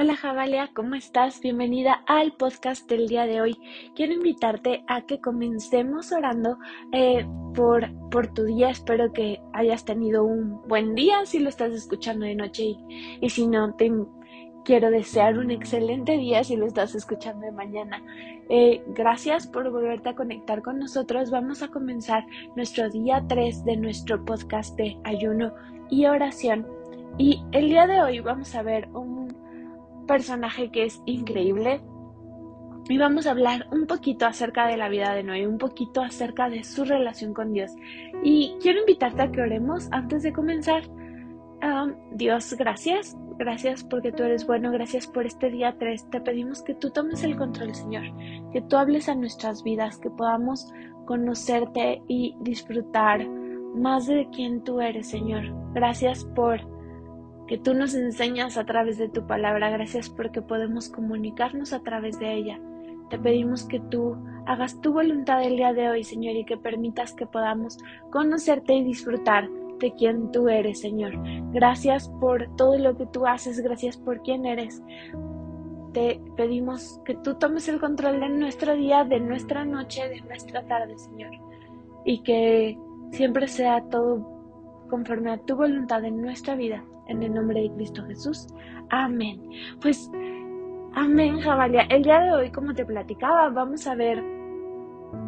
Hola Javalia, ¿cómo estás? Bienvenida al podcast del día de hoy. Quiero invitarte a que comencemos orando eh, por, por tu día. Espero que hayas tenido un buen día si lo estás escuchando de noche y, y si no, te quiero desear un excelente día si lo estás escuchando de mañana. Eh, gracias por volverte a conectar con nosotros. Vamos a comenzar nuestro día 3 de nuestro podcast de ayuno y oración. Y el día de hoy vamos a ver un personaje que es increíble. Y vamos a hablar un poquito acerca de la vida de Noé, un poquito acerca de su relación con Dios. Y quiero invitarte a que oremos antes de comenzar. Dios, gracias. Gracias porque tú eres bueno. Gracias por este día 3. Te pedimos que tú tomes el control, Señor. Que tú hables a nuestras vidas, que podamos conocerte y disfrutar más de quien tú eres, Señor. Gracias por que tú nos enseñas a través de tu palabra. Gracias porque podemos comunicarnos a través de ella. Te pedimos que tú hagas tu voluntad el día de hoy, Señor, y que permitas que podamos conocerte y disfrutar de quien tú eres, Señor. Gracias por todo lo que tú haces, gracias por quién eres. Te pedimos que tú tomes el control de nuestro día, de nuestra noche, de nuestra tarde, Señor. Y que siempre sea todo conforme a tu voluntad en nuestra vida en el nombre de Cristo Jesús. Amén. Pues, amén, Jabalia. El día de hoy, como te platicaba, vamos a ver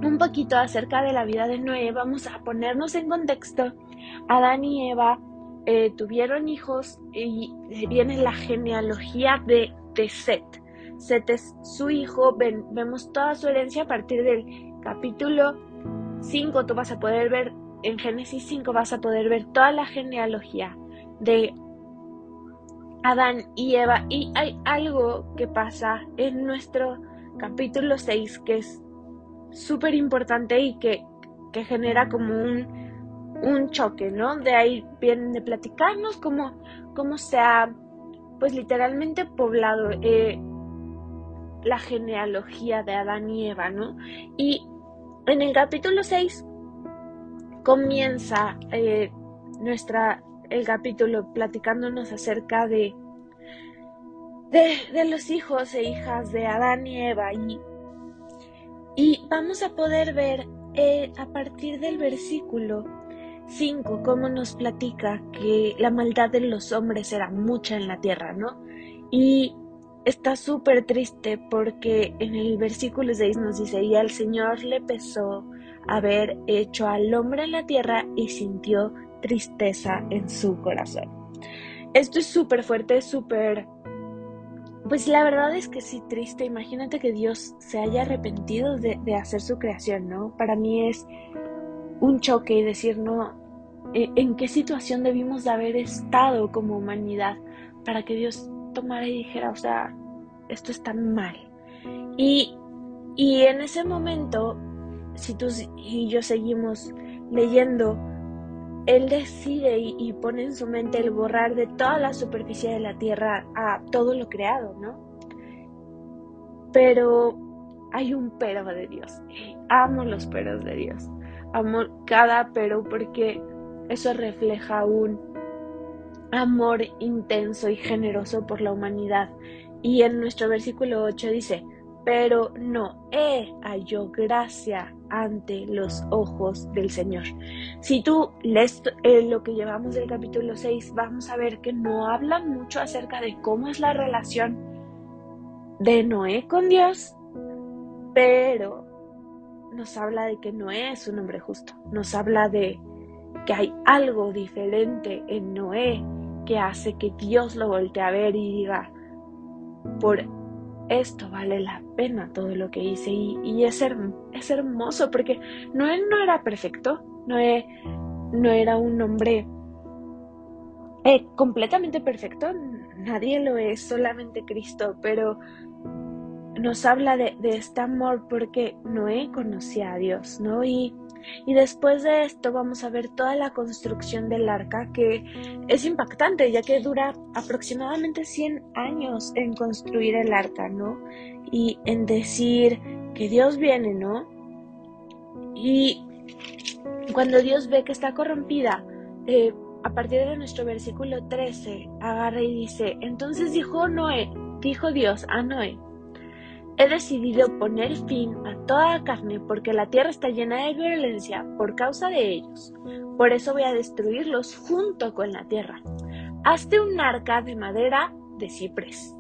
un poquito acerca de la vida de Noé. Vamos a ponernos en contexto. Adán y Eva eh, tuvieron hijos y viene la genealogía de, de Set. Set es su hijo. vemos toda su herencia a partir del capítulo 5. Tú vas a poder ver en Génesis 5 vas a poder ver toda la genealogía de Adán y Eva. Y hay algo que pasa en nuestro capítulo 6 que es súper importante y que, que, genera como un, un, choque, ¿no? De ahí vienen de platicarnos cómo, cómo se ha, pues literalmente poblado eh, la genealogía de Adán y Eva, ¿no? Y en el capítulo 6 comienza eh, nuestra el capítulo platicándonos acerca de, de, los hijos e hijas de Adán y Eva y, y vamos a poder ver eh, a partir del versículo 5 cómo nos platica que la maldad de los hombres era mucha en la tierra, ¿no? Y está súper triste porque en el versículo 6 nos dice, y al Señor le pesó haber hecho al hombre en la tierra y sintió tristeza en su corazón. Esto es súper fuerte, súper... Pues la verdad es que sí, triste. Imagínate que Dios se haya arrepentido de, hacer su creación, ¿no? Para mí es un choque y decir, no, ¿en qué situación debimos de haber estado como humanidad para que Dios tomara y dijera, o sea, esto está mal? Y, y en ese momento, si tú y yo seguimos leyendo, él decide y, pone en su mente el borrar de toda la superficie de la tierra a todo lo creado, ¿no? Pero hay un pero de Dios. Amo los peros de Dios. Amo cada pero porque eso refleja un amor intenso y generoso por la humanidad. Y en nuestro versículo 8 dice, pero Noé halló gracia ante los ojos del Señor. Si tú lees eh, lo que llevamos del capítulo 6, vamos a ver que no habla mucho acerca de cómo es la relación de Noé con Dios, pero nos habla de que Noé es un hombre justo, nos habla de que hay algo diferente en Noé que hace que Dios lo voltee a ver y diga, por esto vale la pena todo lo que hice y, es, hermoso porque Noé no era perfecto, Noé no era un hombre eh, completamente perfecto, nadie lo es, solamente Cristo, pero nos habla de, este amor porque Noé conocía a Dios, ¿no? Y después de esto vamos a ver toda la construcción del arca que es impactante ya que dura aproximadamente 100 años en construir el arca, ¿no? Y en decir que Dios viene, ¿no? Y cuando Dios ve que está corrompida, eh, a partir de nuestro versículo 13, agarra y dice, entonces dijo Noé, dijo Dios a Noé, he decidido poner fin a toda la carne porque la tierra está llena de violencia por causa de ellos. Por eso voy a destruirlos junto con la tierra. Hazte un arca de madera de ciprés.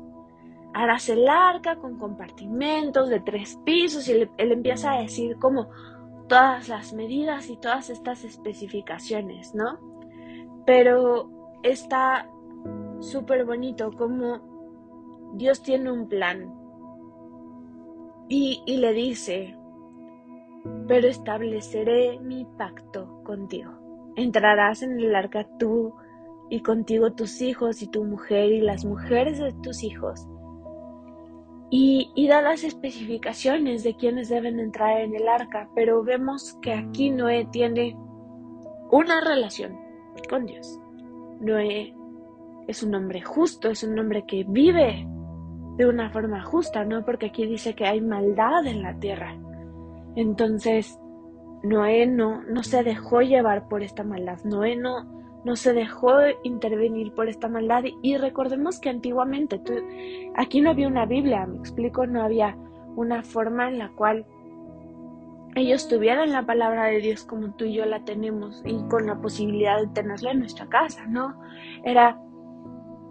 Harás el arca con compartimentos de tres pisos y él, empieza a decir como todas las medidas y todas estas especificaciones, ¿no? Pero está súper bonito como Dios tiene un plan y, le dice, pero estableceré mi pacto contigo. Entrarás en el arca tú y contigo tus hijos y tu mujer y las mujeres de tus hijos. Y, y, da las especificaciones de quienes deben entrar en el arca, pero vemos que aquí Noé tiene una relación con Dios. Noé es un hombre justo, es un hombre que vive de una forma justa, ¿no? Porque aquí dice que hay maldad en la tierra. Entonces, Noé no, no se dejó llevar por esta maldad. Noé no, no se dejó intervenir por esta maldad. Y recordemos que antiguamente aquí no había una Biblia, me explico, no había una forma en la cual ellos tuvieran la palabra de Dios como tú y yo la tenemos y con la posibilidad de tenerla en nuestra casa, ¿no? Era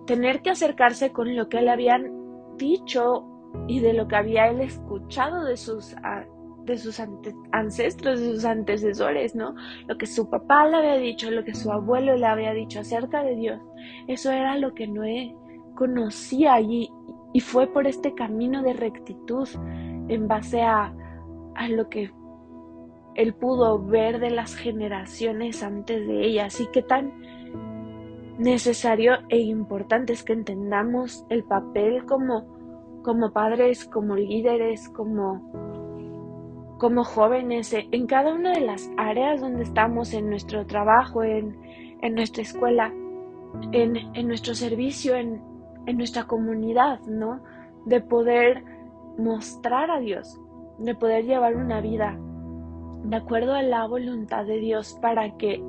tener que acercarse con lo que le habían dicho y de lo que había él escuchado de sus, de sus ancestros, de sus antecesores, ¿no? Lo que su papá le había dicho, lo que su abuelo le había dicho acerca de Dios. Eso era lo que Noé conocía y, y fue por este camino de rectitud en base a, a lo que él pudo ver de las generaciones antes de ella. Así que tan necesario e importante es que entendamos el papel como, como padres, como líderes, como, como jóvenes, en cada una de las áreas donde estamos, en nuestro trabajo, en, en nuestra escuela, en, en nuestro servicio, en, en nuestra comunidad, ¿no? De poder mostrar a Dios, de poder llevar una vida de acuerdo a la voluntad de Dios para que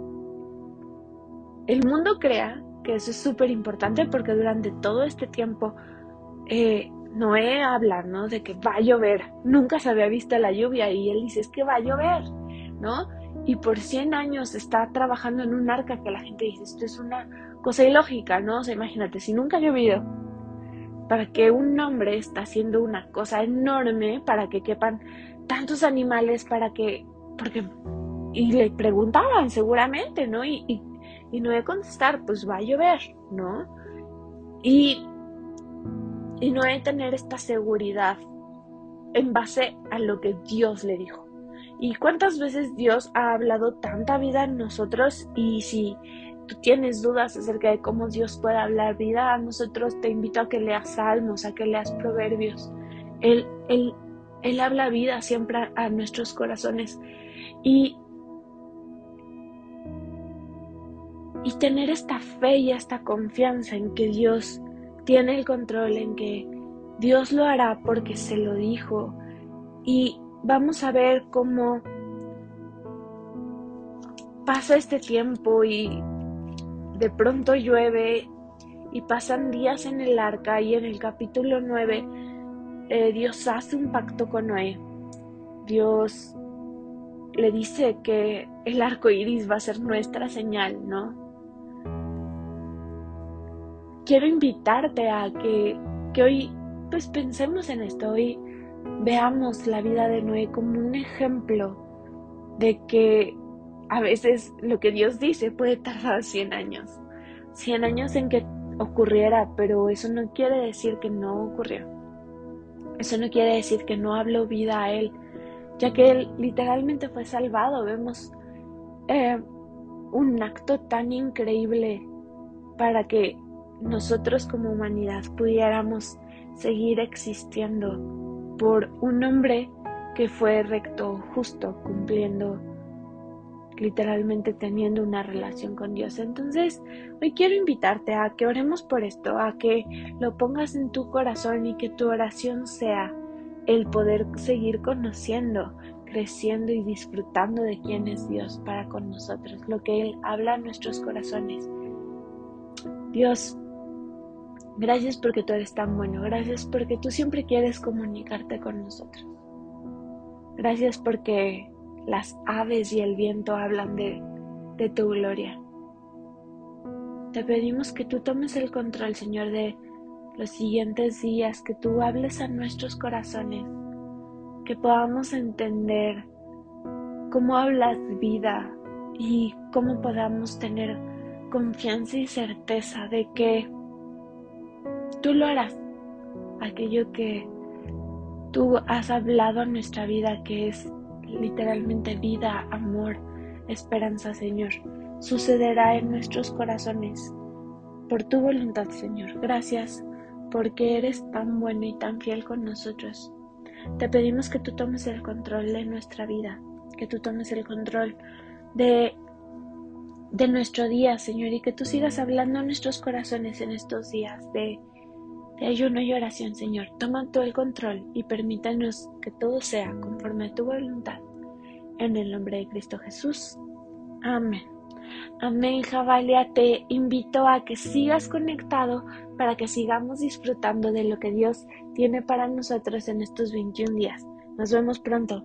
el mundo crea que eso es súper importante porque durante todo este tiempo eh, Noé habla, ¿no? De que va a llover. Nunca se había visto la lluvia y él dice, es que va a llover, ¿no? Y por 100 años está trabajando en un arca que la gente dice, esto es una cosa ilógica, ¿no? O sea, imagínate, si nunca ha llovido, para que un hombre está haciendo una cosa enorme para que quepan tantos animales, para que, porque, y le preguntaban seguramente, ¿no? Y, y y no de contestar, pues va a llover, ¿no? Y, y no de tener esta seguridad en base a lo que Dios le dijo. ¿Y cuántas veces Dios ha hablado tanta vida en nosotros? Y si tú tienes dudas acerca de cómo Dios puede hablar vida a nosotros, te invito a que leas salmos, a que leas proverbios. Él, él, él habla vida siempre a nuestros corazones. Y y tener esta fe y esta confianza en que Dios tiene el control, en que Dios lo hará porque se lo dijo. Y vamos a ver cómo pasa este tiempo y de pronto llueve y pasan días en el arca y en el capítulo 9 eh, Dios hace un pacto con Noé. Dios le dice que el arco iris va a ser nuestra señal, ¿no? Quiero invitarte a que, que hoy pues pensemos en esto, hoy veamos la vida de Noé como un ejemplo de que a veces lo que Dios dice puede tardar 100 años, 100 años en que ocurriera, pero eso no quiere decir que no ocurrió. Eso no quiere decir que no habló vida a él, ya que él literalmente fue salvado. Vemos eh, un acto tan increíble para que nosotros como humanidad pudiéramos seguir existiendo por un hombre que fue recto, justo, cumpliendo, literalmente teniendo una relación con Dios. Entonces, hoy quiero invitarte a que oremos por esto, a que lo pongas en tu corazón y que tu oración sea el poder seguir conociendo, creciendo y disfrutando de quién es Dios para con nosotros, lo que Él habla en nuestros corazones. Dios, Gracias porque tú eres tan bueno. Gracias porque tú siempre quieres comunicarte con nosotros. Gracias porque las aves y el viento hablan de, tu gloria. Te pedimos que tú tomes el control, Señor, de los siguientes días, que tú hables a nuestros corazones, que podamos entender cómo hablas vida y cómo podamos tener confianza y certeza de que tú lo harás. Aquello que tú has hablado en nuestra vida, que es literalmente vida, amor, esperanza, Señor, sucederá en nuestros corazones. Por tu voluntad, Señor. Gracias porque eres tan bueno y tan fiel con nosotros. Te pedimos que tú tomes el control de nuestra vida, que tú tomes el control de, de nuestro día, Señor, y que tú sigas hablando a nuestros corazones en estos días de de ayuno y oración, Señor. Toma tú el control y permítanos que todo sea conforme a tu voluntad. En el nombre de Cristo Jesús. Amén. Amén, Javalia. Te invito a que sigas conectado para que sigamos disfrutando de lo que Dios tiene para nosotros en estos 21 días. Nos vemos pronto.